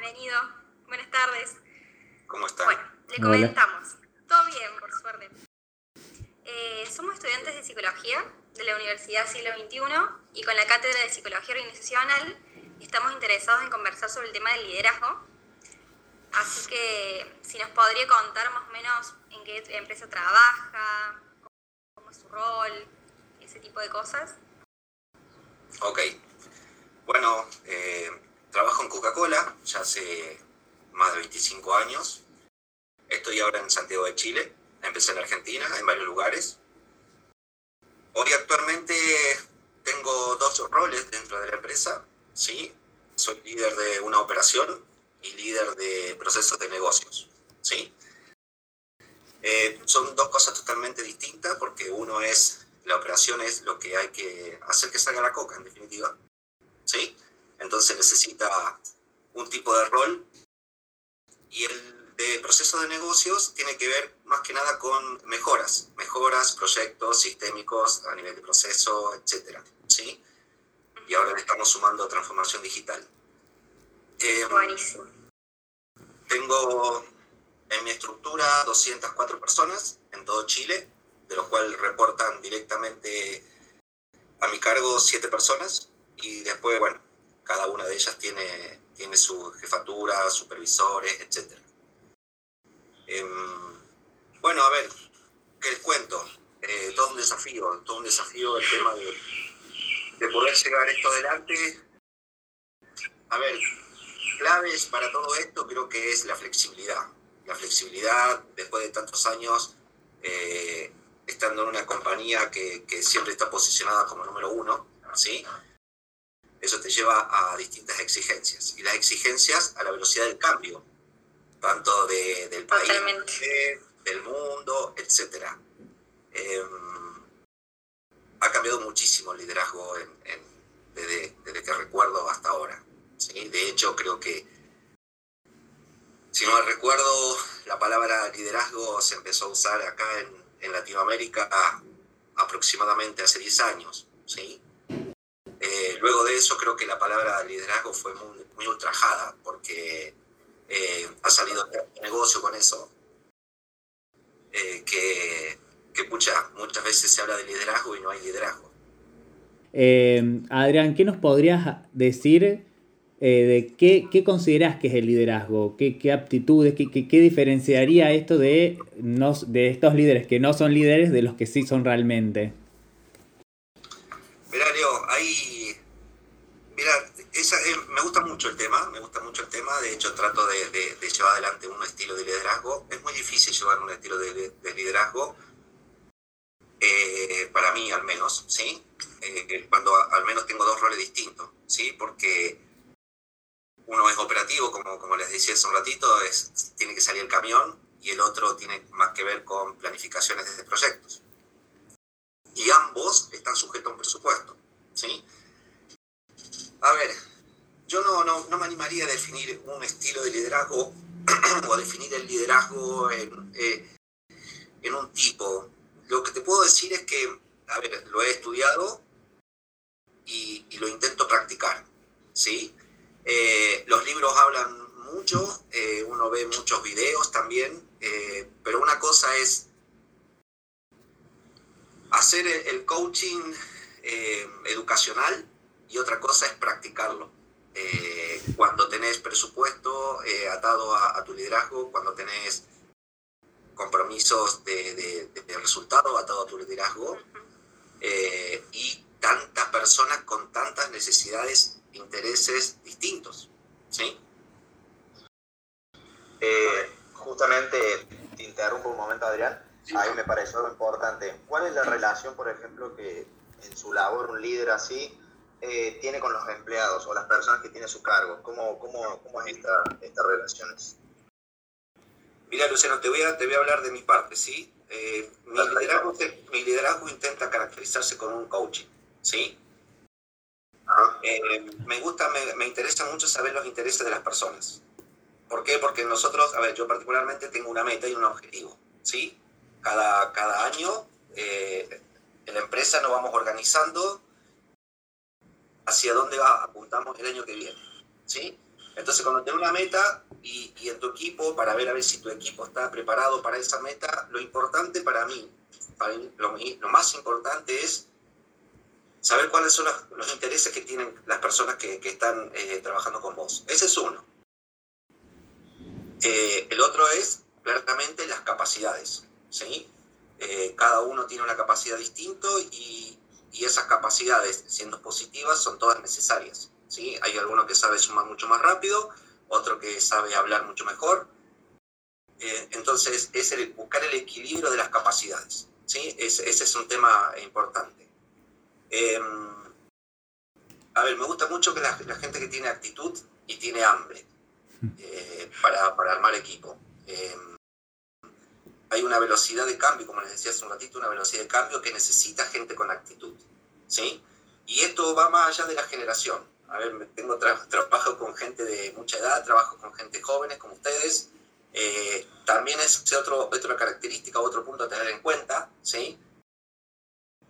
bienvenido. Buenas tardes. ¿Cómo está? Bueno, le comentamos. Todo bien, por suerte. Eh, somos estudiantes de psicología de la Universidad Siglo XXI y con la Cátedra de Psicología Organizacional estamos interesados en conversar sobre el tema del liderazgo. Así que si nos podría contar más o menos en qué empresa trabaja, cómo es su rol, ese tipo de cosas. Ok. Bueno, eh, trabajo en Coca-Cola ya hace más de 25 años. Estoy ahora en Santiago de Chile. Empecé en Argentina, en varios lugares. Hoy actualmente tengo dos roles dentro de la empresa. ¿sí? Soy líder de una operación y líder de procesos de negocios. ¿sí? Eh, son dos cosas totalmente distintas porque uno es, la operación es lo que hay que hacer que salga la coca, en definitiva. ¿sí? Entonces necesita un tipo de rol y el de proceso de negocios tiene que ver más que nada con mejoras, mejoras, proyectos sistémicos a nivel de proceso, etc. ¿sí? Y ahora le estamos sumando transformación digital. Eh, Buenísimo. Tengo en mi estructura 204 personas en todo Chile, de los cuales reportan directamente a mi cargo 7 personas y después, bueno, cada una de ellas tiene, tiene su jefatura, supervisores, etc. Em, bueno, a ver, ¿qué les cuento? Eh, todo un desafío, todo un desafío el tema de, de poder llevar esto adelante. A ver, claves para todo esto creo que es la flexibilidad. La flexibilidad, después de tantos años, eh, estando en una compañía que, que, siempre está posicionada como número uno, ¿sí? Eso te lleva a distintas exigencias. Y las exigencias a la velocidad del cambio, tanto de, del país, del mundo, etc. Eh, ha cambiado muchísimo el liderazgo en, en, desde, desde, que recuerdo hasta ahora. ¿sí? De hecho, creo que, si no recuerdo, la palabra liderazgo se empezó a usar acá en, en Latinoamérica aproximadamente hace 10 años. ¿sí? Eh, luego de eso creo que la palabra liderazgo fue muy, ultrajada porque eh, ha salido negocio con eso, eh, que, que muchas veces se habla de liderazgo y no hay liderazgo. Adrián, ¿qué nos podrías decir de qué, qué, consideras que es el liderazgo? ¿Qué, qué aptitudes, qué, qué, diferenciaría esto de, no, de estos líderes que no son líderes de los que sí son realmente? Mira, Leo, hay. Mira, esa, eh, me gusta el tema, me gusta mucho el tema. De hecho, trato de, llevar adelante un estilo de liderazgo. Es muy difícil llevar un estilo de, liderazgo, eh, para mí al menos, ¿sí? Eh, cuando al menos tengo dos roles distintos, ¿sí? Porque uno es operativo, como, como les decía hace un ratito, es, tiene que salir el camión, y el otro tiene más que ver con planificaciones de proyectos y ambos están sujetos a un presupuesto. ¿sí? A ver, yo no, no, no, me animaría a definir un estilo de liderazgo o a definir el liderazgo en, eh, en un tipo. Lo que te puedo decir es que, a ver, lo he estudiado y, lo intento practicar. ¿sí? Eh, los libros hablan mucho, eh, uno ve muchos videos también, pero una cosa es hacer el coaching educacional y otra cosa es practicarlo. Eh, cuando tenés presupuesto eh, atado a, a, tu liderazgo, cuando tenés compromisos de, de, de resultado atado a tu liderazgo eh, y tantas personas con tantas necesidades, intereses distintos. ¿sí? justamente, te interrumpo un momento, Adrián ahí me pareció importante. ¿Cuál es la relación, por ejemplo, que en su labor un líder así eh, tiene con los empleados o las personas que tiene a su cargo? ¿Cómo, cómo, cómo es esta, estas relaciones? Mira, Luciano, te voy a, te voy a hablar de mi parte, ¿sí? Eh, mi, liderazgo, mi, liderazgo, intenta caracterizarse con un coaching, ¿sí? Eh, me gusta, me, me interesa mucho saber los intereses de las personas. ¿Por qué? Porque nosotros, a ver, yo particularmente tengo una meta y un objetivo, ¿sí? cada, cada año eh, en la empresa nos vamos organizando hacia dónde va, apuntamos el año que viene. ¿sí? Entonces, cuando tenés una meta y, en tu equipo, para ver a ver si tu equipo está preparado para esa meta, lo importante para mí, para mí lo, más importante es saber cuáles son los, intereses que tienen las personas que, que están eh, trabajando con vos. Ese es uno. Eh, el otro es claramente las capacidades. ¿sí? Eh, cada uno tiene una capacidad distinta y, y, esas capacidades, siendo positivas, son todas necesarias. ¿sí? Hay alguno que sabe sumar mucho más rápido, otro que sabe hablar mucho mejor. Eh, entonces, es el, buscar el equilibrio de las capacidades. ¿sí? Es, ese es un tema importante. Eh, a ver, me gusta mucho que la, la, gente que tiene actitud y tiene hambre eh, para, para, armar equipo. Hay una velocidad de cambio, como les decía hace un ratito, una velocidad de cambio que necesita gente con actitud. ¿sí? Y esto va más allá de la generación. A ver, tengo tra trabajo con gente de mucha edad, trabajo con gente jóvenes como ustedes. Eh, también es otro, otra característica, otro punto a tener en cuenta, ¿sí?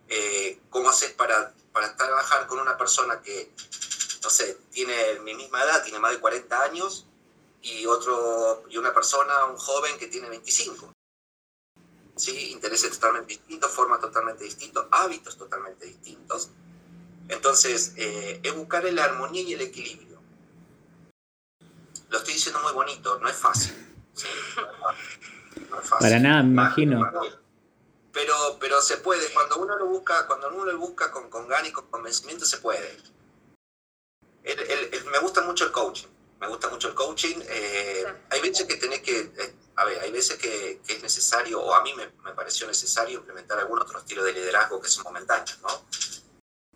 Eh, ¿Cómo haces para, para trabajar con una persona que, no sé, tiene mi misma edad, tiene más de 40 años, y, otro, y una persona, un joven que tiene 25? ¿Sí? Intereses totalmente distintos, formas totalmente distintos, hábitos totalmente distintos. Entonces, eh, es buscar la armonía y el equilibrio. Lo estoy diciendo muy bonito, no es fácil. ¿sí? No es fácil. Para nada, me imagino. Pero, pero se puede, cuando uno lo busca, cuando uno lo busca con, con ganas y con convencimiento, se puede. El, el, el, me gusta mucho el coaching, me gusta mucho el coaching. Eh. Hay veces que tenés que, eh, a ver, hay veces que, que, es necesario, o a mí me, me pareció necesario implementar algún otro estilo de liderazgo que son momentáneos, ¿no?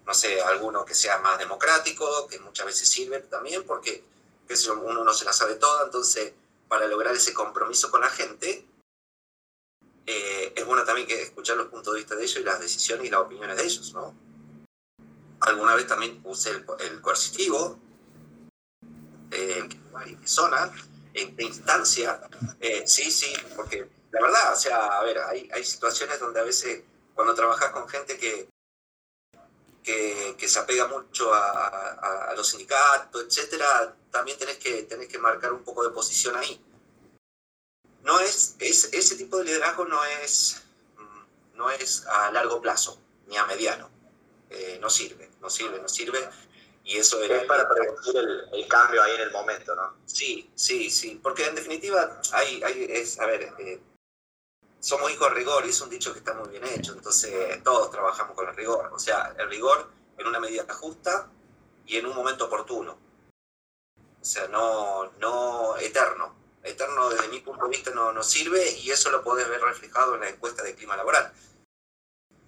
no sé, alguno que sea más democrático, que muchas veces sirve también, porque qué sé yo, uno no se la sabe toda, entonces para lograr ese compromiso con la gente, eh, es bueno también que escuchar los puntos de vista de ellos y las decisiones y las opiniones de ellos, ¿no? Alguna vez también usé el, el coercitivo, eh, en qué zona, en qué instancia, eh, sí, sí, porque la verdad, o sea, a ver, hay, hay situaciones donde a veces cuando trabajas con gente que, que, se apega mucho a, los sindicatos, etcétera, también tenés que, tenés que marcar un poco de posición ahí. No es, es, ese tipo de liderazgo no es, no es a largo plazo, ni a mediano. Eh, no sirve, no sirve, no sirve. Y eso era... Es para prevenir el, el, cambio ahí en el momento, ¿no? Sí, sí, sí. Porque en definitiva, hay, hay es, a ver, eh, somos hijos de rigor y es un dicho que está muy bien hecho, entonces todos trabajamos con el rigor, o sea, el rigor en una medida justa y en un momento oportuno, o sea, no, no eterno, eterno desde mi punto de vista no, no sirve y eso lo podés ver reflejado en la encuesta de clima laboral.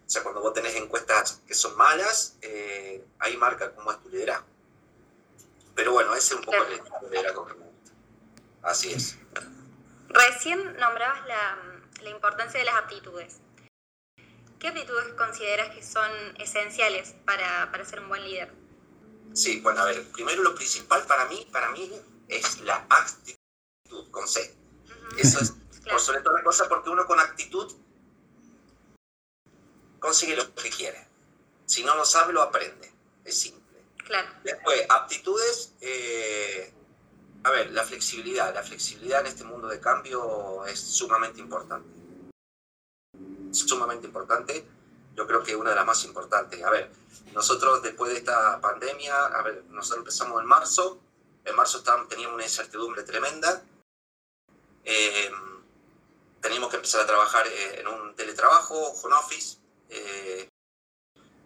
O sea, cuando vos tenés encuestas que son malas, eh, ahí marca cómo es tu liderazgo. Pero bueno, ese es un poco el liderazgo que me gusta. Así es. Recién nombrabas la, la importancia de las aptitudes. ¿Qué aptitudes consideras que son esenciales para, para, ser un buen líder? Sí, bueno, a ver, primero lo principal para mí, para mí es la actitud, con C. Uh -huh. Eso es, claro. por sobre todas las cosas, porque uno con actitud consigue lo que quiere. Si no lo sabe, lo aprende. Es simple. Claro. Después, aptitudes, eh, a ver, la flexibilidad. La flexibilidad en este mundo de cambio es sumamente importante. Sumamente importante. Yo creo que es una de las más importantes. A ver, nosotros después de esta pandemia, a ver, nosotros empezamos en marzo. En marzo estábamos, teníamos una incertidumbre tremenda. Eh, teníamos que empezar a trabajar eh, en un teletrabajo, home office. Eh,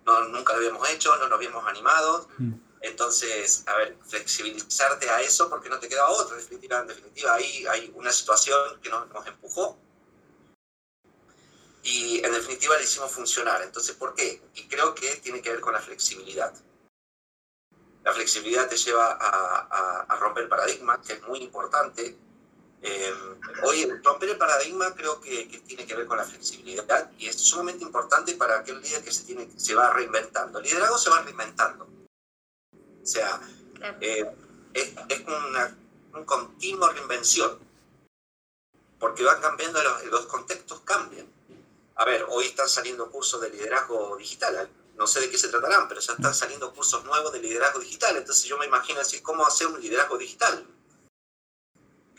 no, nunca lo habíamos hecho, no nos habíamos animado. Mm. Entonces, a ver, flexibilizarte a eso porque no te quedaba otra. En definitiva, en definitiva ahí hay una situación que nos, nos empujó y en definitiva le hicimos funcionar. Entonces, ¿por qué? Y creo que tiene que ver con la flexibilidad. La flexibilidad te lleva a, a, a romper paradigmas, que es muy importante. Eh, hoy romper el paradigma creo que, que, tiene que ver con la flexibilidad y es sumamente importante para aquel líder que se, tiene, se va reinventando. El liderazgo se va reinventando. O sea, eh, es, es una, un continuo reinvención, porque van cambiando, los, los, contextos cambian. A ver, hoy están saliendo cursos de liderazgo digital, no sé de qué se tratarán, pero ya están saliendo cursos nuevos de liderazgo digital, entonces yo me imagino así, ¿cómo hacer un liderazgo digital?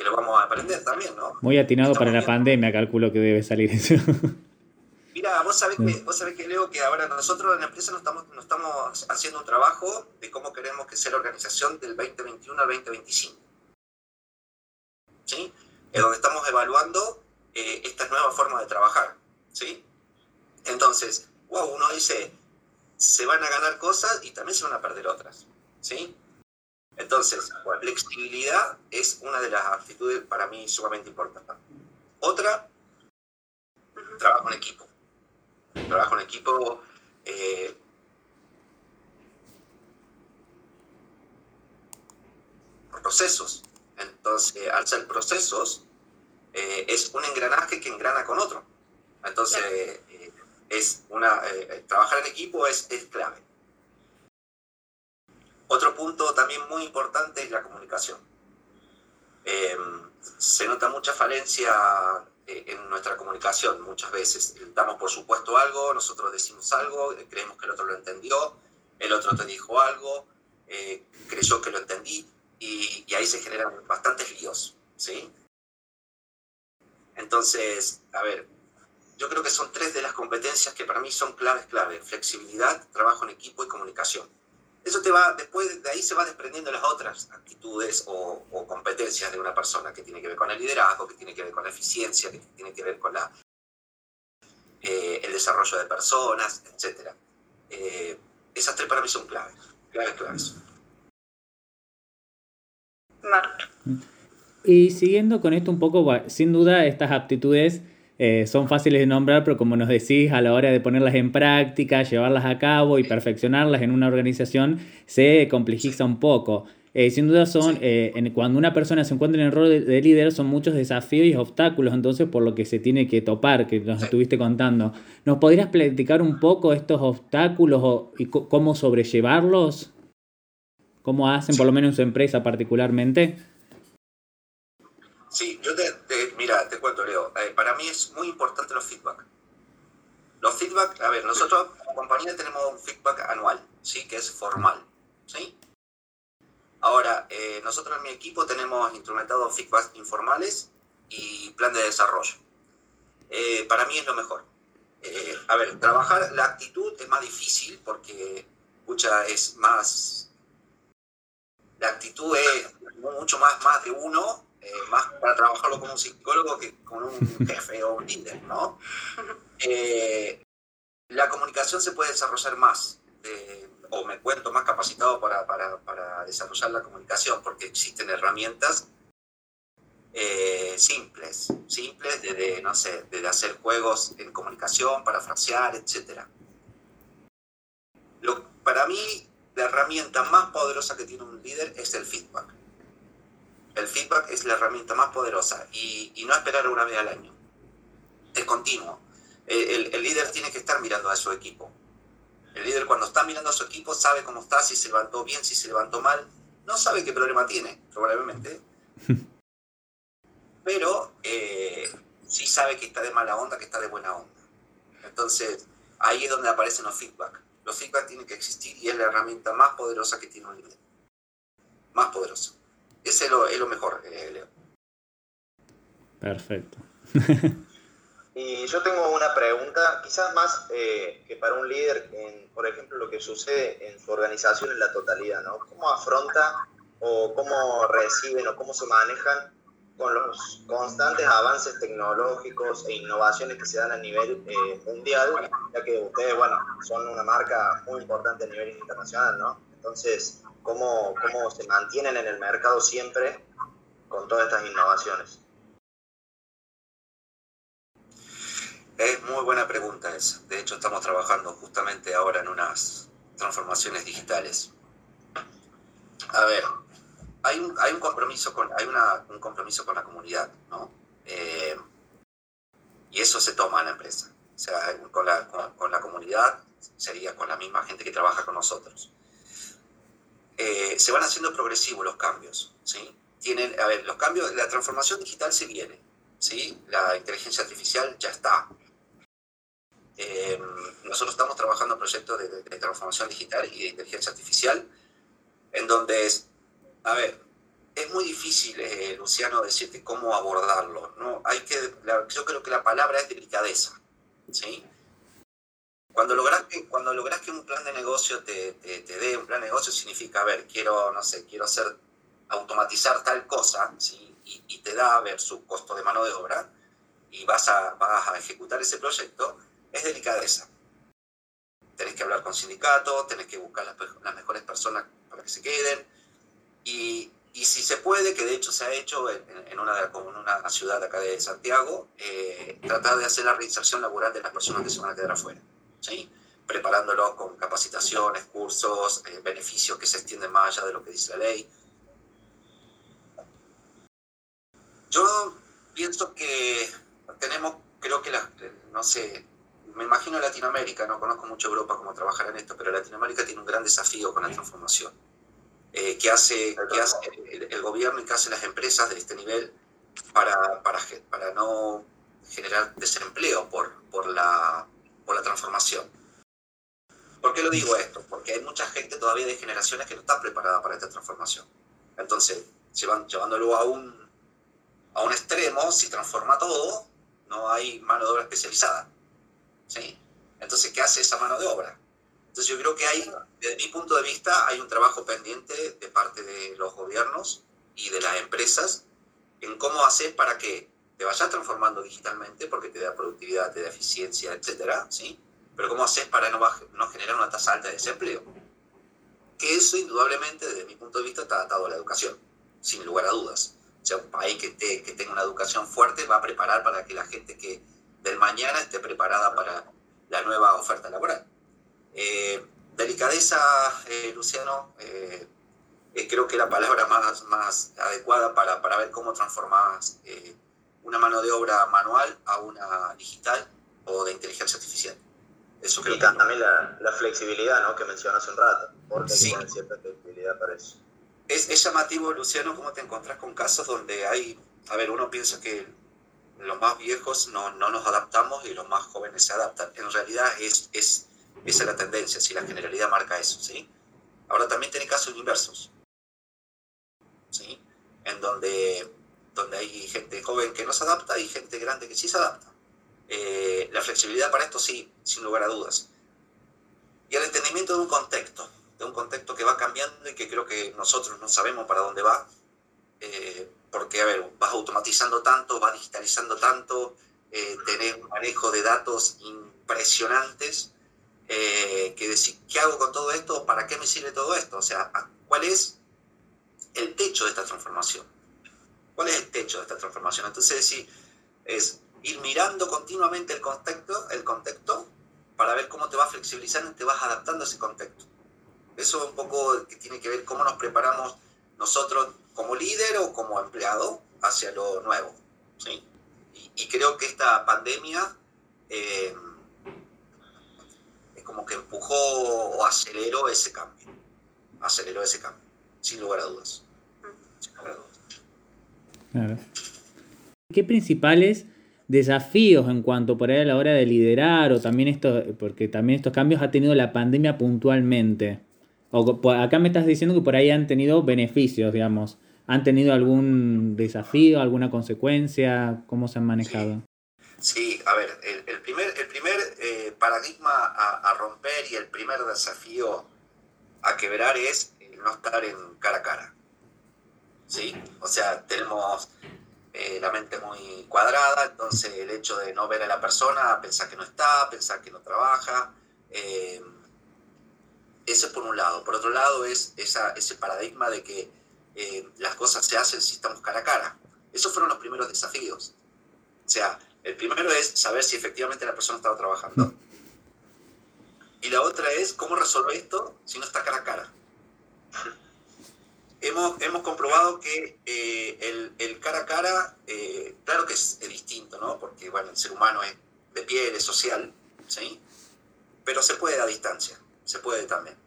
Que lo vamos a aprender también, ¿no? Muy atinado para la pandemia, calculo que debe salir eso. Mira, vos sabés, que, vos sabés que Leo, que ahora nosotros en la empresa nos estamos, nos estamos haciendo un trabajo de cómo queremos que sea la organización del 2021 al 2025. ¿Sí? Es donde estamos evaluando eh, estas nuevas formas de trabajar. ¿Sí? Entonces, wow, uno dice, se van a ganar cosas y también se van a perder otras. ¿Sí? Entonces, flexibilidad es una de las actitudes para mí sumamente importantes. Otra, trabajo en equipo trabajo en equipo eh, procesos. Entonces, al ser procesos, eh, es un engranaje que engrana con otro. Entonces, eh, es una, trabajar en equipo es, es clave. Otro punto también muy importante es la comunicación. se nota mucha falencia eh, en nuestra comunicación muchas veces. Damos por supuesto algo, nosotros decimos algo, eh, creemos que el otro lo entendió, el otro te dijo algo, eh, creyó que lo entendí y, ahí se generan bastantes líos, ¿sí? Entonces, a ver, yo creo que son tres de las competencias que para mí son claves, clave. Flexibilidad, trabajo en equipo y comunicación. Eso te va, después de ahí se va desprendiendo las otras actitudes o, competencias de una persona que tiene que ver con el liderazgo, que tiene que ver con la eficiencia, que tiene que ver con la, eh, el desarrollo de personas, etc. Eh, esas tres para mí son claves, claves, claves. Y siguiendo con esto un poco, sin duda estas aptitudes eh, son fáciles de nombrar, pero como nos decís, a la hora de ponerlas en práctica, llevarlas a cabo y perfeccionarlas en una organización, se complejiza un poco. Eh, sin duda son, eh, cuando una persona se encuentra en el rol de, líder, son muchos desafíos y obstáculos, entonces por lo que se tiene que topar, que nos estuviste contando. ¿Nos podrías platicar un poco estos obstáculos y cómo sobrellevarlos? ¿Cómo hacen, por lo menos en su empresa particularmente? Sí, yo te, mira, te cuento, Leo. Eh, para mí es muy importante los feedback. Los feedback, a ver, nosotros como compañía tenemos un feedback anual, ¿sí? Que es formal, ¿sí? Ahora, eh, nosotros en mi equipo tenemos instrumentados feedback informales y plan de desarrollo. Eh, para mí es lo mejor. a ver, trabajar la actitud es más difícil porque, escucha, es más... La actitud es mucho más, más de uno eh, más para trabajarlo como un psicólogo que con un jefe o un líder, ¿no? Eh, la comunicación se puede desarrollar más, o me cuento más capacitado para, para, para, desarrollar la comunicación, porque existen herramientas eh, simples, simples de, no sé, de hacer juegos en comunicación, para frasear, etc. Lo, para mí, la herramienta más poderosa que tiene un líder es el feedback el feedback es la herramienta más poderosa y, no esperar una vez al año. Es continuo. El, líder tiene que estar mirando a su equipo. El líder cuando está mirando a su equipo sabe cómo está, si se levantó bien, si se levantó mal. No sabe qué problema tiene, probablemente. Pero eh, sí sabe que está de mala onda, que está de buena onda. Entonces, ahí es donde aparecen los feedback. Los feedback tienen que existir y es la herramienta más poderosa que tiene un líder. Más poderosa. Ese es lo, es lo mejor, eh, Leo. Perfecto. y yo tengo una pregunta, quizás más eh, que para un líder, en, por ejemplo, lo que sucede en su organización en la totalidad, ¿no? ¿Cómo afronta o cómo reciben o cómo se manejan con los constantes avances tecnológicos e innovaciones que se dan a nivel eh, mundial, ya que ustedes, bueno, son una marca muy importante a nivel internacional, ¿no? Entonces, cómo, cómo se mantienen en el mercado siempre con todas estas innovaciones. Es muy buena pregunta esa. De hecho, estamos trabajando justamente ahora en unas transformaciones digitales. A ver, hay un, hay un compromiso con, hay una, un compromiso con la comunidad, ¿no? Eh, y eso se toma en la empresa. O sea, con la, con la comunidad sería con la misma gente que trabaja con nosotros. Eh, se van haciendo progresivos los cambios. ¿sí? Tienen, a ver, los cambios, la transformación digital se viene. ¿sí? La inteligencia artificial ya está. Em, nosotros estamos trabajando en proyectos de, de, transformación digital y de inteligencia artificial, en donde es, a ver, es muy difícil, eh, Luciano, decirte cómo abordarlo. ¿no? Hay que, yo creo que la palabra es delicadeza. ¿sí? Cuando logras que, cuando logras que un plan de negocio te, te, dé un plan de negocio, significa, a ver, quiero, no sé, quiero hacer, automatizar tal cosa, ¿sí? y, y te da, a ver, su costo de mano de obra, y vas a, vas a ejecutar ese proyecto, es delicadeza. Tenés que hablar con sindicatos, tenés que buscar las, las mejores personas para que se queden, y, y si se puede, que de hecho se ha hecho en, en una, en una ciudad acá de Santiago, eh, tratar de hacer la reinserción laboral de las personas que se van a quedar afuera, ¿sí? preparándolos con capacitaciones, cursos, eh, beneficios que se extienden más allá de lo que dice la ley. Yo pienso que tenemos, creo que, la, no sé, me imagino Latinoamérica, no conozco mucho Europa cómo trabajar en esto, pero Latinoamérica tiene un gran desafío con la transformación eh, que hace, que hace el, gobierno y que hacen las empresas de este nivel para, para, para no generar desempleo por, por, la, por la transformación. ¿Por qué lo digo esto? Porque hay mucha gente todavía de generaciones que no está preparada para esta transformación. Entonces, llevan, llevándolo a un, a un extremo, si transforma todo, no hay mano de obra especializada. ¿sí? Entonces, ¿qué hace esa mano de obra? Entonces yo creo que hay, desde mi punto de vista, hay un trabajo pendiente de parte de los gobiernos y de las empresas en cómo hacer para que te vayas transformando digitalmente, porque te da productividad, te da eficiencia, etcétera, ¿sí? Pero cómo haces para no, no generar una tasa alta de desempleo. Que eso, indudablemente, desde mi punto de vista, está atado a la educación, sin lugar a dudas. O sea, un país que, que tenga una educación fuerte va a preparar para que la gente que del mañana esté preparada para la nueva oferta laboral. Eh, delicadeza, eh, Luciano, eh, creo que la palabra más, más adecuada para, para ver cómo transformas una mano de obra manual a una digital o de inteligencia artificial. Eso creo y también la, la, flexibilidad ¿no? que mencionas un rato, porque sí. hay cierta flexibilidad para eso. Es, es, llamativo, Luciano, cómo te encontrás con casos donde hay, a ver, uno piensa que los más viejos no, no nos adaptamos y los más jóvenes se adaptan. En realidad es, es esa es la tendencia, si la generalidad marca eso, ¿sí? Ahora también tiene casos inversos, ¿sí? En donde, donde hay gente joven que no se adapta y gente grande que sí se adapta. Eh, la flexibilidad para esto sí, sin lugar a dudas. Y el entendimiento de un contexto, de un contexto que va cambiando y que creo que nosotros no sabemos para dónde va, eh, porque, a ver, vas automatizando tanto, vas digitalizando tanto, eh, tenés un manejo de datos impresionantes, eh, que decir, ¿qué hago con todo esto? ¿Para qué me sirve todo esto? O sea, ¿cuál es el techo de esta transformación? ¿Cuál es el techo de esta transformación? Entonces, decir, es ir mirando continuamente el contexto, el contexto para ver cómo te vas flexibilizando y te vas adaptando a ese contexto. Eso es un poco que tiene que ver cómo nos preparamos nosotros como líder o como empleado hacia lo nuevo. ¿sí? Y, creo que esta pandemia eh, como que empujó o aceleró ese cambio. Aceleró ese cambio, sin lugar a dudas. ¿Qué principales desafíos en cuanto por ahí a la hora de liderar o también esto, porque también estos cambios ha tenido la pandemia puntualmente? O acá me estás diciendo que por ahí han tenido beneficios, digamos. ¿Han tenido algún desafío, alguna consecuencia? ¿Cómo se han manejado? Sí, a ver, el, primer, el primer eh, paradigma a, romper y el primer desafío a quebrar es no estar en cara a cara. ¿Sí? O sea, tenemos eh, la mente muy cuadrada, entonces el hecho de no ver a la persona, pensar que no está, pensar que no trabaja, eh, por un lado. Por otro lado es esa, ese paradigma de que las cosas se hacen si estamos cara a cara. Esos fueron los primeros desafíos. O sea, el primero es saber si efectivamente la persona estaba trabajando. Y la otra es cómo resolver esto si no está cara a cara. Hemos, hemos comprobado que eh, el, cara a cara, eh, claro que es, distinto, ¿no? Porque, bueno, el ser humano es de piel, es social, ¿sí? Pero se puede a distancia, se puede también.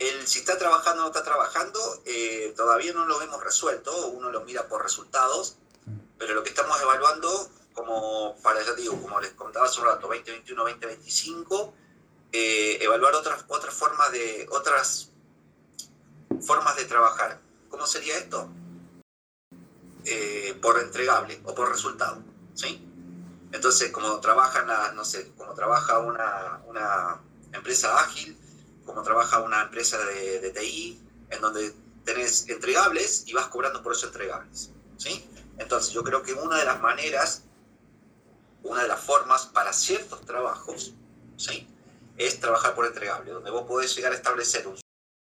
El si está trabajando o no está trabajando, eh, todavía no lo hemos resuelto, uno lo mira por resultados, pero lo que estamos evaluando como para, ya digo, como les contaba hace un rato, 2021, 2025, eh, evaluar otras, otras formas de, otras formas de trabajar. ¿Cómo sería esto? eh, por entregable o por resultado, ¿sí? Entonces, como trabaja, no sé, como trabaja una, una, empresa ágil, como trabaja una empresa de, de, TI, en donde tenés entregables y vas cobrando por esos entregables, ¿sí? Entonces, yo creo que una de las maneras, una de las formas para ciertos trabajos, ¿sí? Es trabajar por entregable, donde vos podés llegar a establecer un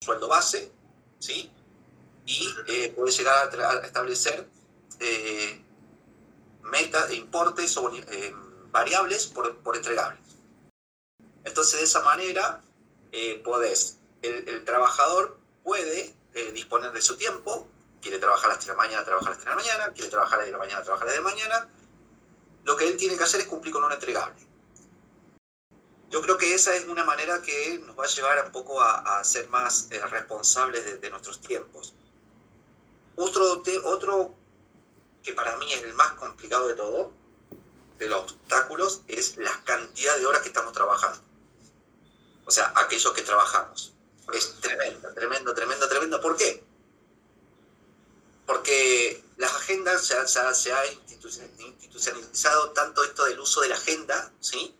sueldo base, ¿sí? Y eh, podés llegar a, establecer eh, metas, importes o eh, variables por, por, entregables. Entonces, de esa manera, eh, podés, el, trabajador puede disponer de su tiempo, quiere trabajar a las 3 de la mañana, trabajar a las 3 de la mañana, quiere trabajar a las 10 de la mañana, trabajar a las 10 de la mañana. Lo que él tiene que hacer es cumplir con un entregable. Yo creo que esa es una manera que nos va a llevar un poco a, ser más eh, responsables de, nuestros tiempos. Otro, otro que para mí es el más complicado de todo, de los obstáculos, es la cantidad de horas que estamos trabajando. O sea, aquellos que trabajamos. Es tremendo, tremendo, tremendo, tremendo. ¿Por qué? Porque las agendas se, se ha institucionalizado tanto esto del uso de la agenda, ¿sí?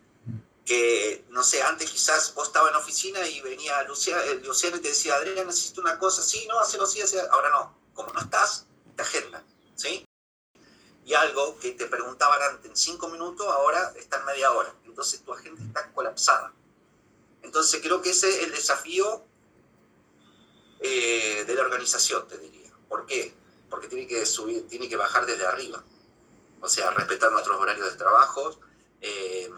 No sé, antes quizás vos estabas en oficina y venía Luciano, eh, Luciano y te decía, Adrián, necesito una cosa, sí, no, hazlo así, así, ahora no, como no estás, te agenda, ¿sí? Y algo que te preguntaban antes en cinco minutos, ahora está en media hora, entonces tu agenda está colapsada. Entonces creo que ese es el desafío eh, de la organización, te diría. ¿Por qué? Porque tiene que subir, tiene que bajar desde arriba. O sea, respetar nuestros horarios de trabajo, eh,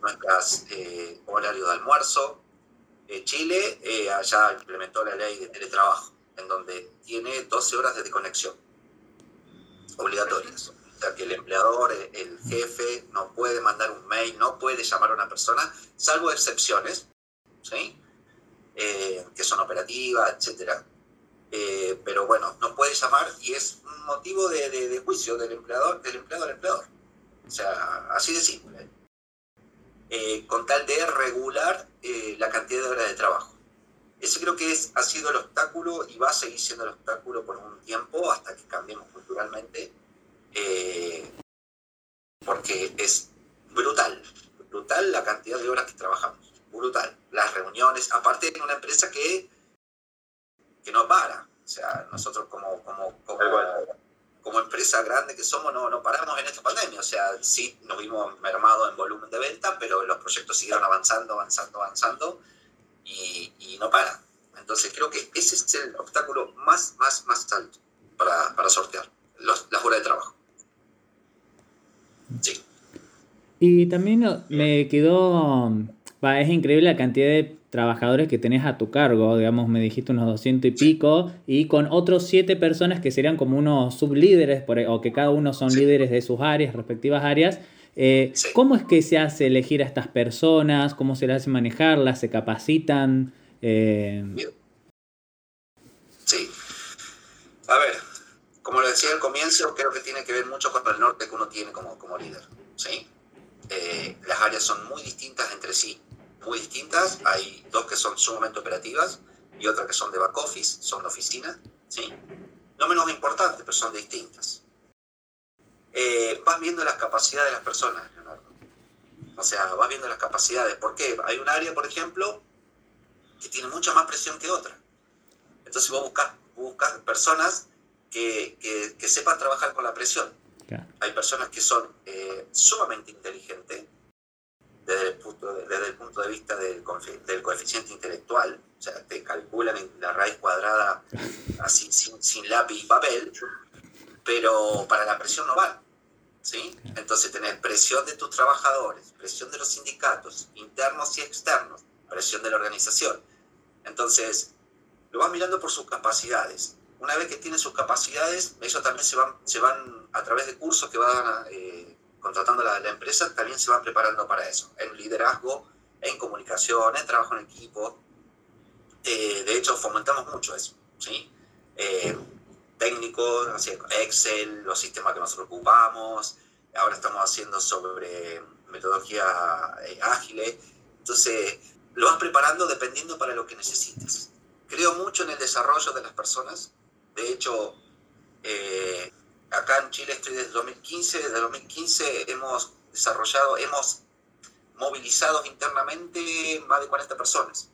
nuestros eh, horarios de almuerzo. Eh, Chile eh, allá implementó la ley de teletrabajo, en donde tiene 12 horas de desconexión obligatorias. O sea, que el empleador, el jefe, no puede mandar un mail, no puede llamar a una persona, salvo excepciones, ¿sí? Eh, que son operativas, etcétera. Eh, pero bueno, no puede llamar y es un motivo de, juicio del empleador, del empleado al empleador. O sea, así de simple. Eh, con tal de regular eh, la cantidad de horas de trabajo. Ese creo que es, ha sido el obstáculo y va a seguir siendo el obstáculo por un tiempo hasta que cambiemos culturalmente, eh, porque es brutal, brutal la cantidad de horas que trabajamos brutal. Las reuniones, aparte en una empresa que, que no para. O sea, nosotros como, como, como, como, empresa grande que somos, no, no paramos en esta pandemia. O sea, sí nos vimos mermados en volumen de venta, pero los proyectos siguieron avanzando, avanzando, avanzando y, no para. Entonces creo que ese es el obstáculo más, más, más alto para, para sortear, los, las horas de trabajo. Sí. Y también me quedó es increíble la cantidad de trabajadores que tenés a tu cargo, digamos, me dijiste unos 200 y pico, y con otros 7 personas que serían como unos sublíderes, o que cada uno son líderes de sus áreas, respectivas áreas. Eh, ¿Cómo es que se hace elegir a estas personas? ¿Cómo se les hace manejarlas? ¿Se capacitan? Eh... Sí. A ver, como lo decía al comienzo, creo que tiene que ver mucho con el norte que uno tiene como, como líder. ¿sí? Eh, las áreas son muy distintas entre sí muy distintas. Hay dos que son sumamente operativas y otras que son de back office, son de oficina, ¿sí? No menos importantes, pero son distintas. Eh, vas viendo las capacidades de las personas, Leonardo. O sea, vas viendo las capacidades. ¿Por qué? Hay un área, por ejemplo, que tiene mucha más presión que otra. Entonces vos buscas, buscas personas que, que, que, sepan trabajar con la presión. Hay personas que son eh, sumamente inteligentes, desde el punto de, desde el punto de vista del, del, coeficiente intelectual, o sea, te calculan la raíz cuadrada así sin, lápiz y papel, pero para la presión no va. ¿sí? Entonces tener presión de tus trabajadores, presión de los sindicatos, internos y externos, presión de la organización. Entonces, lo vas mirando por sus capacidades. Una vez que tienen sus capacidades, ellos también se van, se van a través de cursos que van a... Eh, contratando la, la empresa, también se van preparando para eso, en liderazgo, en comunicación, en trabajo en equipo. Eh, de hecho, fomentamos mucho eso, ¿sí? Eh, técnicos, Excel, los sistemas que nosotros ocupamos, ahora estamos haciendo sobre metodología eh, ágiles, entonces lo vas preparando dependiendo para lo que necesites. Creo mucho en el desarrollo de las personas, de hecho, eh, acá en Chile estoy desde 2015, desde 2015 hemos desarrollado, hemos movilizado internamente más de 40 personas.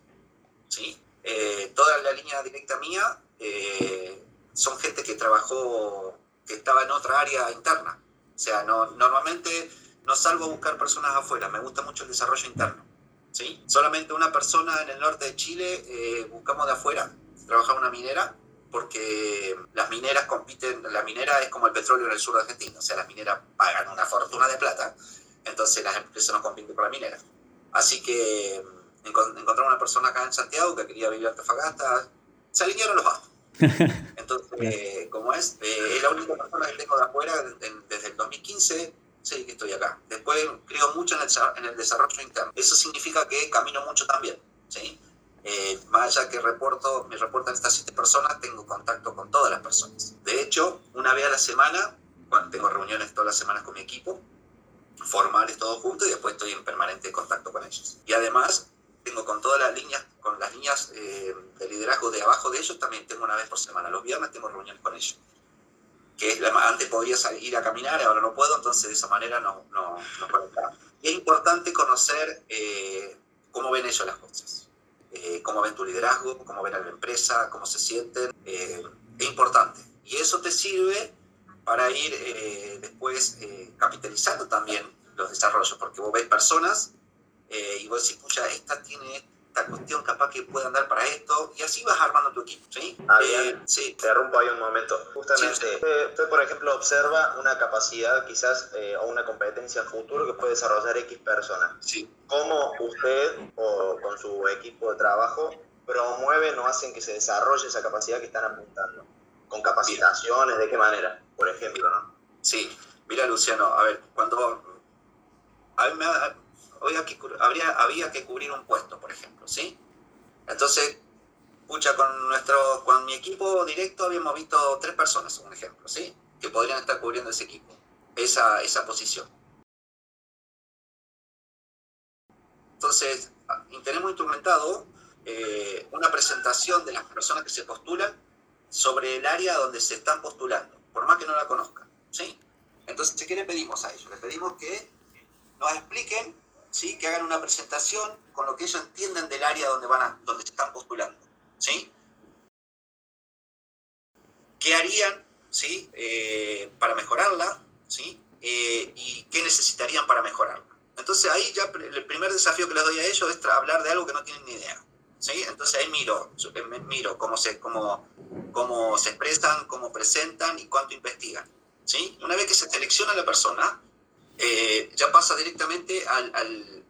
¿sí? Eh, toda la línea directa mía eh, son gente que trabajó, que estaba en otra área interna. O sea, no, normalmente no salgo a buscar personas afuera, me gusta mucho el desarrollo interno. ¿sí? Solamente una persona en el norte de Chile eh, buscamos de afuera, trabaja una minera, porque las mineras compiten, la minera es como el petróleo en el sur de Argentina, o sea, las mineras pagan una fortuna de plata, entonces las empresas no compiten por la minera. Así que mm, encontramos una persona acá en Santiago que quería vivir en Antofagasta, se alinearon los bastos. Entonces, como es, eh, es la única persona que tengo de afuera desde el 2015 sí, que estoy acá. Después creo mucho en el, desarrollo interno. Eso significa que camino mucho también, ¿sí? Eh, más allá que reporto, me reportan estas siete personas, tengo contacto con todas las personas. De hecho, una vez a la semana, cuando tengo reuniones todas las semanas con mi equipo, formales todos juntos y después estoy en permanente contacto con ellos. Y además, tengo con todas las líneas, con las líneas eh, de liderazgo de abajo de ellos, también tengo una vez por semana. Los viernes tengo reuniones con ellos que antes podía salir a caminar, ahora no puedo, entonces de esa manera no, no, no Y es importante conocer eh, cómo ven ellos las cosas, eh, cómo ven tu liderazgo, cómo ven a la empresa, cómo se sienten. Eh, es importante. Y eso te sirve para ir después capitalizando también los desarrollos, porque vos ves personas y vos decís, pucha, esta tiene esta cuestión capaz que puede andar para esto, y así vas armando tu equipo, ¿sí? Ah, bien. sí. Te rompo ahí un momento. Justamente, Usted, por ejemplo, observa una capacidad quizás eh, o una competencia futuro que puede desarrollar X persona. Sí. ¿Cómo usted o con su equipo de trabajo promueven o hacen que se desarrolle esa capacidad que están apuntando? ¿Con capacitaciones? ¿De qué manera? Por ejemplo, ¿no? Sí. Mira, Luciano, a ver, cuando... A mí me, había que, habría, había que cubrir un puesto, por ejemplo, ¿sí? Entonces, pucha, con, nuestro, con mi equipo directo habíamos visto tres personas, un ejemplo, ¿sí? Que podrían estar cubriendo ese equipo, esa, esa posición. Entonces, tenemos instrumentado eh, una presentación de las personas que se postulan sobre el área donde se están postulando, por más que no la conozcan, ¿sí? Entonces, ¿qué le pedimos a ellos? Le pedimos que nos expliquen ¿sí? que hagan una presentación con lo que ellos entienden del área donde, van a, donde se están postulando. ¿sí? ¿Qué harían ¿sí? Eh, para mejorarla? ¿sí? Eh, ¿Y qué necesitarían para mejorarla? Entonces ahí ya el primer desafío que les doy a ellos es hablar de algo que no tienen ni idea. ¿sí? Entonces ahí miro, miro cómo se, cómo, cómo se expresan, cómo presentan y cuánto investigan. ¿sí? Una vez que se selecciona la persona, eh, ya pasa directamente al, al,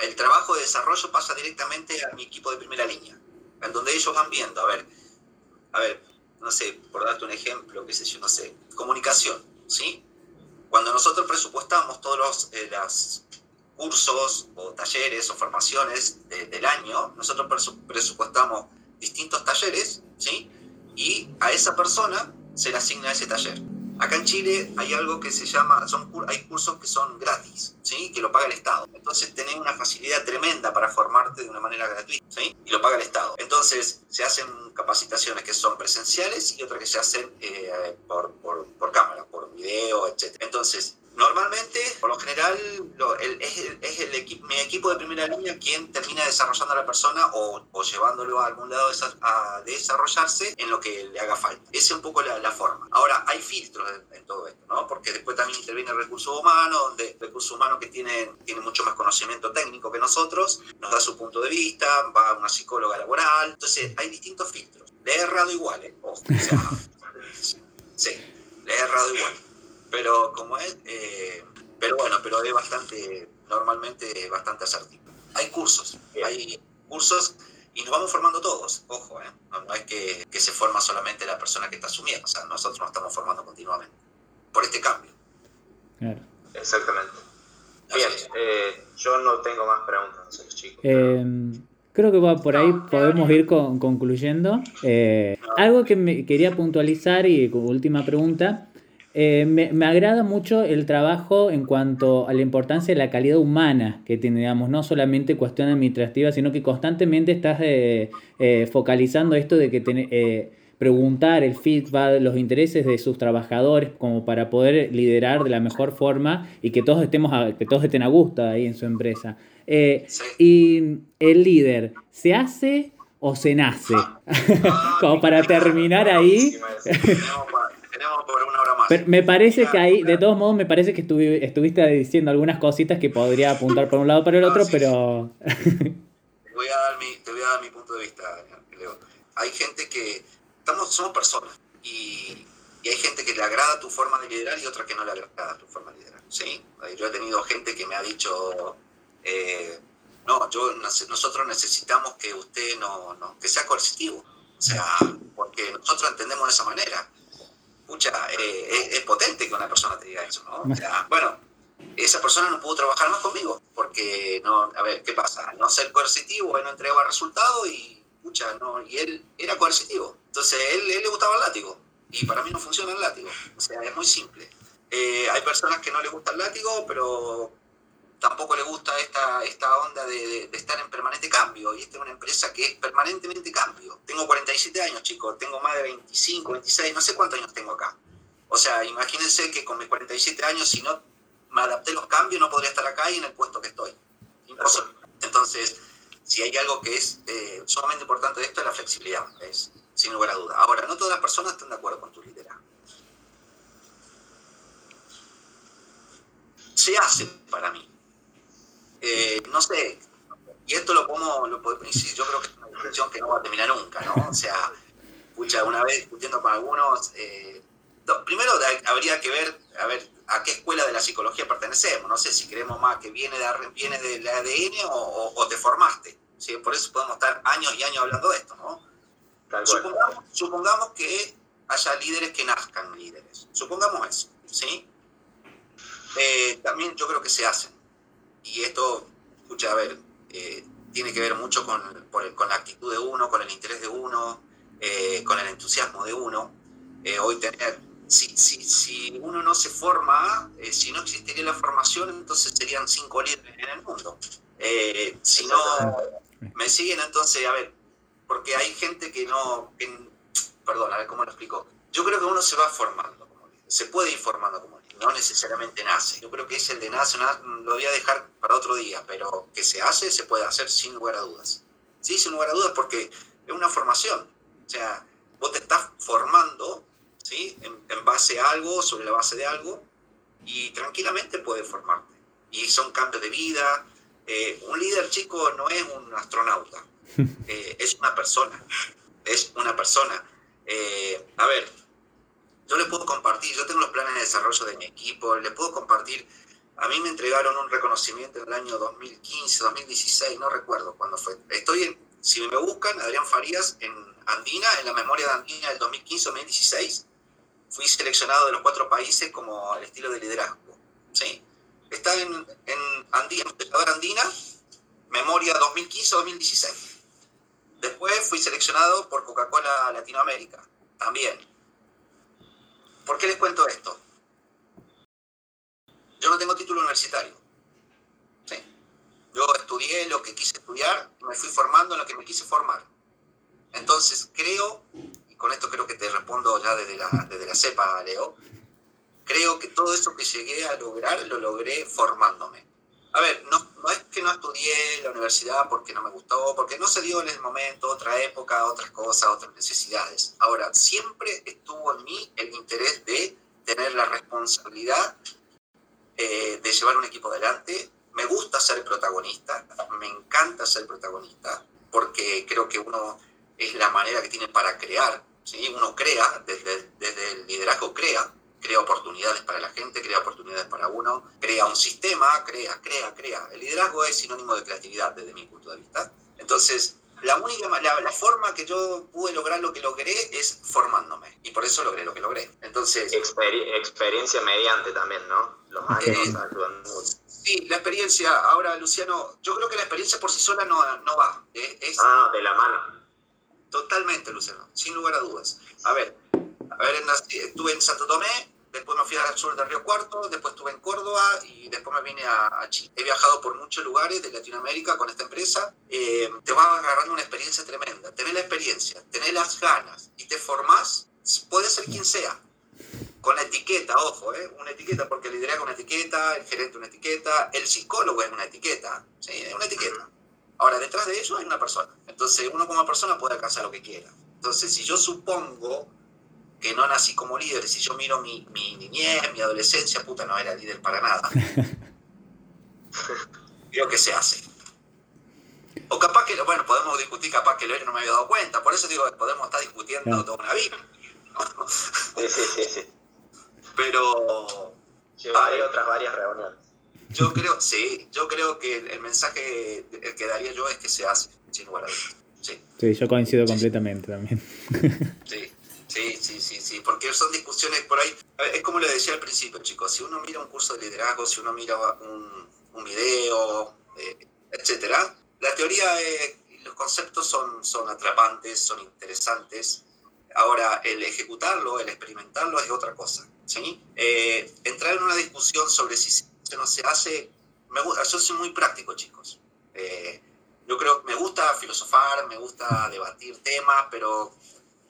el trabajo de desarrollo pasa directamente a mi equipo de primera línea, en donde ellos van viendo, a ver, a ver, no sé, por darte un ejemplo, qué sé yo, no sé, comunicación, ¿sí? Cuando nosotros presupuestamos todos los eh, cursos o talleres o formaciones del año, nosotros presupuestamos distintos talleres, ¿sí? Y a esa persona se le asigna ese taller. Acá en Chile hay algo que se llama, son, hay cursos que son gratis, ¿sí? que lo paga el Estado. Entonces tenés una facilidad tremenda para formarte de una manera gratuita ¿sí? y lo paga el Estado. Entonces se hacen capacitaciones que son presenciales y otras que se hacen eh, por, por, por cámara, por video, etc. Entonces Normalmente, por lo general, es, el, equipo, mi equipo de primera línea quien termina desarrollando a la persona o, llevándolo a algún lado a desarrollarse en lo que le haga falta. Esa es un poco la, forma. Ahora, hay filtros en, todo esto, ¿no? Porque después también interviene el recurso humano, donde el recurso humano que tiene, tiene mucho más conocimiento técnico que nosotros, nos da su punto de vista, va a una psicóloga laboral. Entonces, hay distintos filtros. Le he errado igual, ¿eh? Sí, le he errado igual pero como es, eh, pero bueno, pero es bastante, normalmente bastante asertivo. Hay cursos, hay cursos y nos vamos formando todos, ojo, ¿eh? no, es que, que, se forma solamente la persona que está asumiendo, o sea, nosotros nos estamos formando continuamente por este cambio. Claro. Exactamente. Bien, eh, yo no tengo más preguntas, los chicos. Em, creo que va por ahí podemos ir con, concluyendo. Algo que me quería puntualizar y como última pregunta eh, me, agrada mucho el trabajo en cuanto a la importancia de la calidad humana que tiene, digamos, no solamente cuestión administrativa, sino que constantemente estás eh, eh, focalizando esto de que preguntar el feedback, los intereses de sus trabajadores, como para poder liderar de la mejor forma y que todos estemos que todos estén a gusto ahí en su empresa. Eh, y el líder, ¿se hace o se nace? como para terminar ahí. Me parece que ahí, de todos modos, me parece que estuviste diciendo algunas cositas que podría apuntar por un lado por el otro, pero... te, voy a dar mi, te voy a dar mi punto de vista, Leo. Hay gente que... Estamos, somos personas y, y, hay gente que le agrada tu forma de liderar y otra que no le agrada tu forma de liderar. ¿sí? Yo he tenido gente que me ha dicho... Eh, no, yo, nosotros necesitamos que usted no, no, que sea coercitivo. O sea, porque nosotros entendemos de esa manera escucha, eh, es, potente que una persona te diga eso, ¿no? O sea, bueno, esa persona no pudo trabajar más conmigo, porque, no, a ver, ¿qué pasa? No ser coercitivo, él no entregaba resultado y, escucha, no, y él era coercitivo. Entonces, él, él le gustaba el látigo, y para mí no funciona el látigo. O sea, es muy simple. Eh, hay personas que no les gusta el látigo, pero tampoco le gusta esta, esta onda de, estar en permanente cambio. Y esta es una empresa que es permanentemente cambio. Tengo 47 años, chicos, tengo más de 25, 26, no sé cuántos años tengo acá. O sea, imagínense que con mis 47 años, si no me adapté a los cambios, no podría estar acá y en el puesto que estoy. Entonces, si hay algo que es eh, sumamente importante de esto, es la flexibilidad, es, sin lugar a duda. Ahora, no todas las personas están de acuerdo con tu liderazgo. Se hace para mí eh, no sé, y esto lo pongo, lo, yo creo que es una discusión que no va a terminar nunca, ¿no? O sea, escucha, una vez discutiendo con algunos, eh, primero habría que ver, a ver, a qué escuela de la psicología pertenecemos, no sé si creemos más que viene, de, viene del ADN o, te formaste, ¿sí? por eso podemos estar años y años hablando de esto, ¿no? Supongamos, supongamos que haya líderes que nazcan líderes, supongamos eso, ¿sí? Eh, también yo creo que se hacen y esto, escucha, a ver, eh, tiene que ver mucho con, con, la actitud de uno, con el interés de uno, eh, con el entusiasmo de uno. Eh, hoy tener, si, si, si, uno no se forma, si no existiría la formación, entonces serían cinco líderes en el mundo. si no, me siguen entonces, a ver, porque hay gente que no, perdón, a ver cómo lo explico. Yo creo que uno se va formando como líder, se puede ir formando como líder no necesariamente nace. Yo creo que es el de nace, lo voy a dejar para otro día, pero que se hace, se puede hacer sin lugar a dudas. Sí, sin lugar a dudas, porque es una formación. O sea, vos te estás formando ¿sí? en, base a algo, sobre la base de algo, y tranquilamente puedes formarte. Y son cambios de vida. Eh, un líder chico no es un astronauta, eh, es una persona. Es una persona. Eh, a ver, yo le puedo compartir, yo tengo los planes de desarrollo de mi equipo, le puedo compartir, a mí me entregaron un reconocimiento en el año 2015, 2016, no recuerdo cuándo fue. Estoy en, si me buscan, Adrián Farías en Andina, en la memoria de Andina del 2015-2016, fui seleccionado de los cuatro países como el estilo de liderazgo. ¿sí? Está en, en Andina, Andina, memoria 2015-2016. Después fui seleccionado por Coca-Cola Latinoamérica, también. ¿Por qué les cuento esto? Yo no tengo título universitario. ¿sí? Yo estudié lo que quise estudiar, me fui formando en lo que me quise formar. Entonces creo, y con esto creo que te respondo ya desde la, desde la cepa, Leo, creo que todo eso que llegué a lograr lo logré formándome. A ver, no, no es que no estudié la universidad porque no me gustó, porque no se dio en el momento, otra época, otras cosas, otras necesidades. Ahora, siempre estuvo en mí el interés de tener la responsabilidad eh, de llevar un equipo adelante. Me gusta ser protagonista, me encanta ser protagonista, porque creo que uno es la manera que tiene para crear. ¿sí? Uno crea, desde, desde el liderazgo crea, crea oportunidades para la gente, crea oportunidades para uno, crea un sistema, crea, crea, crea. El liderazgo es sinónimo de creatividad desde mi punto de vista. Entonces, la única la, la, forma que yo pude lograr lo que logré es formándome y por eso logré lo que logré. Entonces, experiencia mediante también, ¿no? Los años eh, ayudan mucho. Sí, la experiencia. Ahora, Luciano, yo creo que la experiencia por sí sola no, no va. Es, ah, de la mano. Totalmente, Luciano, sin lugar a dudas. A ver, a ver, estuve en Santo Tomé, después me fui al sur del Río Cuarto, después estuve en Córdoba y después me vine a, Chile. He viajado por muchos lugares de Latinoamérica con esta empresa. Eh, te vas agarrando una experiencia tremenda. Tenés la experiencia, tenés las ganas y te formás, puede ser quien sea. Con la etiqueta, ojo, ¿eh? una etiqueta porque el liderazgo es una etiqueta, el gerente una etiqueta, el psicólogo es una etiqueta, ¿sí? es una etiqueta. Ahora, detrás de ello hay una persona. Entonces, uno como persona puede alcanzar lo que quiera. Entonces, si yo supongo que no nací como líder, si yo miro mi, mi niñez, mi adolescencia, puta, no era líder para nada. Creo que se hace. O capaz que, bueno, podemos discutir, capaz que el no me había dado cuenta. Por eso digo, podemos estar discutiendo toda una vida. sí, sí, sí, sí. Pero... hay otras varias reuniones. Yo creo, sí, yo creo que el mensaje que daría yo es que se hace, sin lugar a dudas. Sí. yo coincido completamente también. Sí, sí, sí, sí, sí, porque son discusiones por ahí. Es como le decía al principio, chicos, si uno mira un curso de liderazgo, si uno mira un, un video, eh, etcétera, la teoría, los conceptos son, son atrapantes, son interesantes. Ahora, el ejecutarlo, el experimentarlo es otra cosa. ¿sí? Eh, entrar en una discusión sobre si se no se hace, me, yo soy muy práctico, chicos. Eh, yo creo que me gusta filosofar, me gusta debatir temas, pero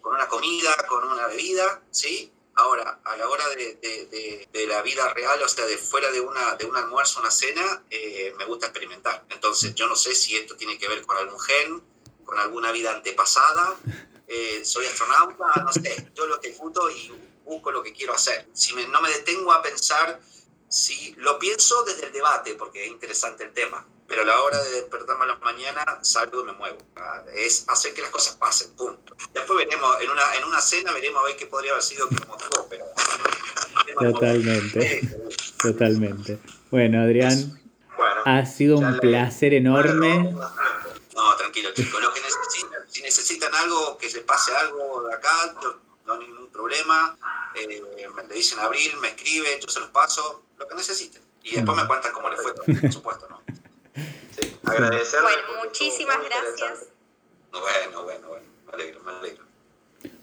con una comida, con una bebida, ¿sí? Ahora, a la hora de, de, de, la vida real, o sea, de fuera de, una, de un almuerzo, una cena, eh, me gusta experimentar. Entonces, yo no sé si esto tiene que ver con algún gen, con alguna vida antepasada. Eh, soy astronauta, no sé. Yo lo ejecuto y busco lo que quiero hacer. Si no me detengo a pensar, si lo pienso desde el debate, porque es interesante el tema pero a la hora de despertarme a las mañanas salgo y me muevo. Es hacer que las cosas pasen, punto. Después veremos, en una, en una cena veremos a ver qué podría haber sido que motivó, pero... Totalmente, totalmente. Bueno, Adrián, ha sido un placer enorme. no, tranquilo, chicos, lo que necesitan, si necesitan algo, que se pase algo de acá, no, hay ningún problema. Eh, me dicen abril, me escriben, yo se los paso, lo que necesiten. Y después me cuentan cómo les fue, por supuesto, ¿no? Agradecer. Bueno, muchísimas gracias. Bueno, bueno, bueno, me alegro, me alegro.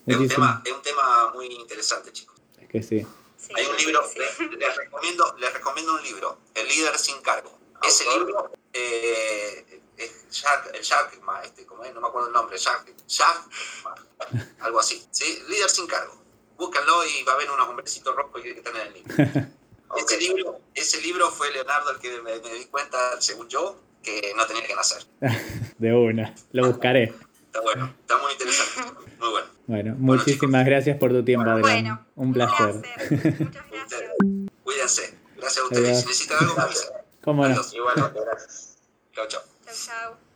Es un, tema, es un tema muy interesante, chicos. Es que sí. Hay un libro, les, recomiendo, les recomiendo un libro, El líder sin cargo. Ese libro eh, es Jack, el Jack, este, como es, no me acuerdo el nombre, Jack, Jack, algo así, ¿sí? Líder sin cargo. Búscanlo y va a haber unos hombrecitos rojos que están en el libro. ese, libro ese libro fue Leonardo el que me, me di cuenta, según yo, que no tenía que nacer. de una, lo buscaré. Está bueno, está muy interesante, muy bueno. Bueno, muchísimas gracias por tu tiempo, Adrián. Bueno, un placer. Muchas gracias. Cuídense. Gracias a ustedes. Si necesitan algo, me avisan. ¿Cómo no? Igual, gracias. Chao, chao. Chao, chao.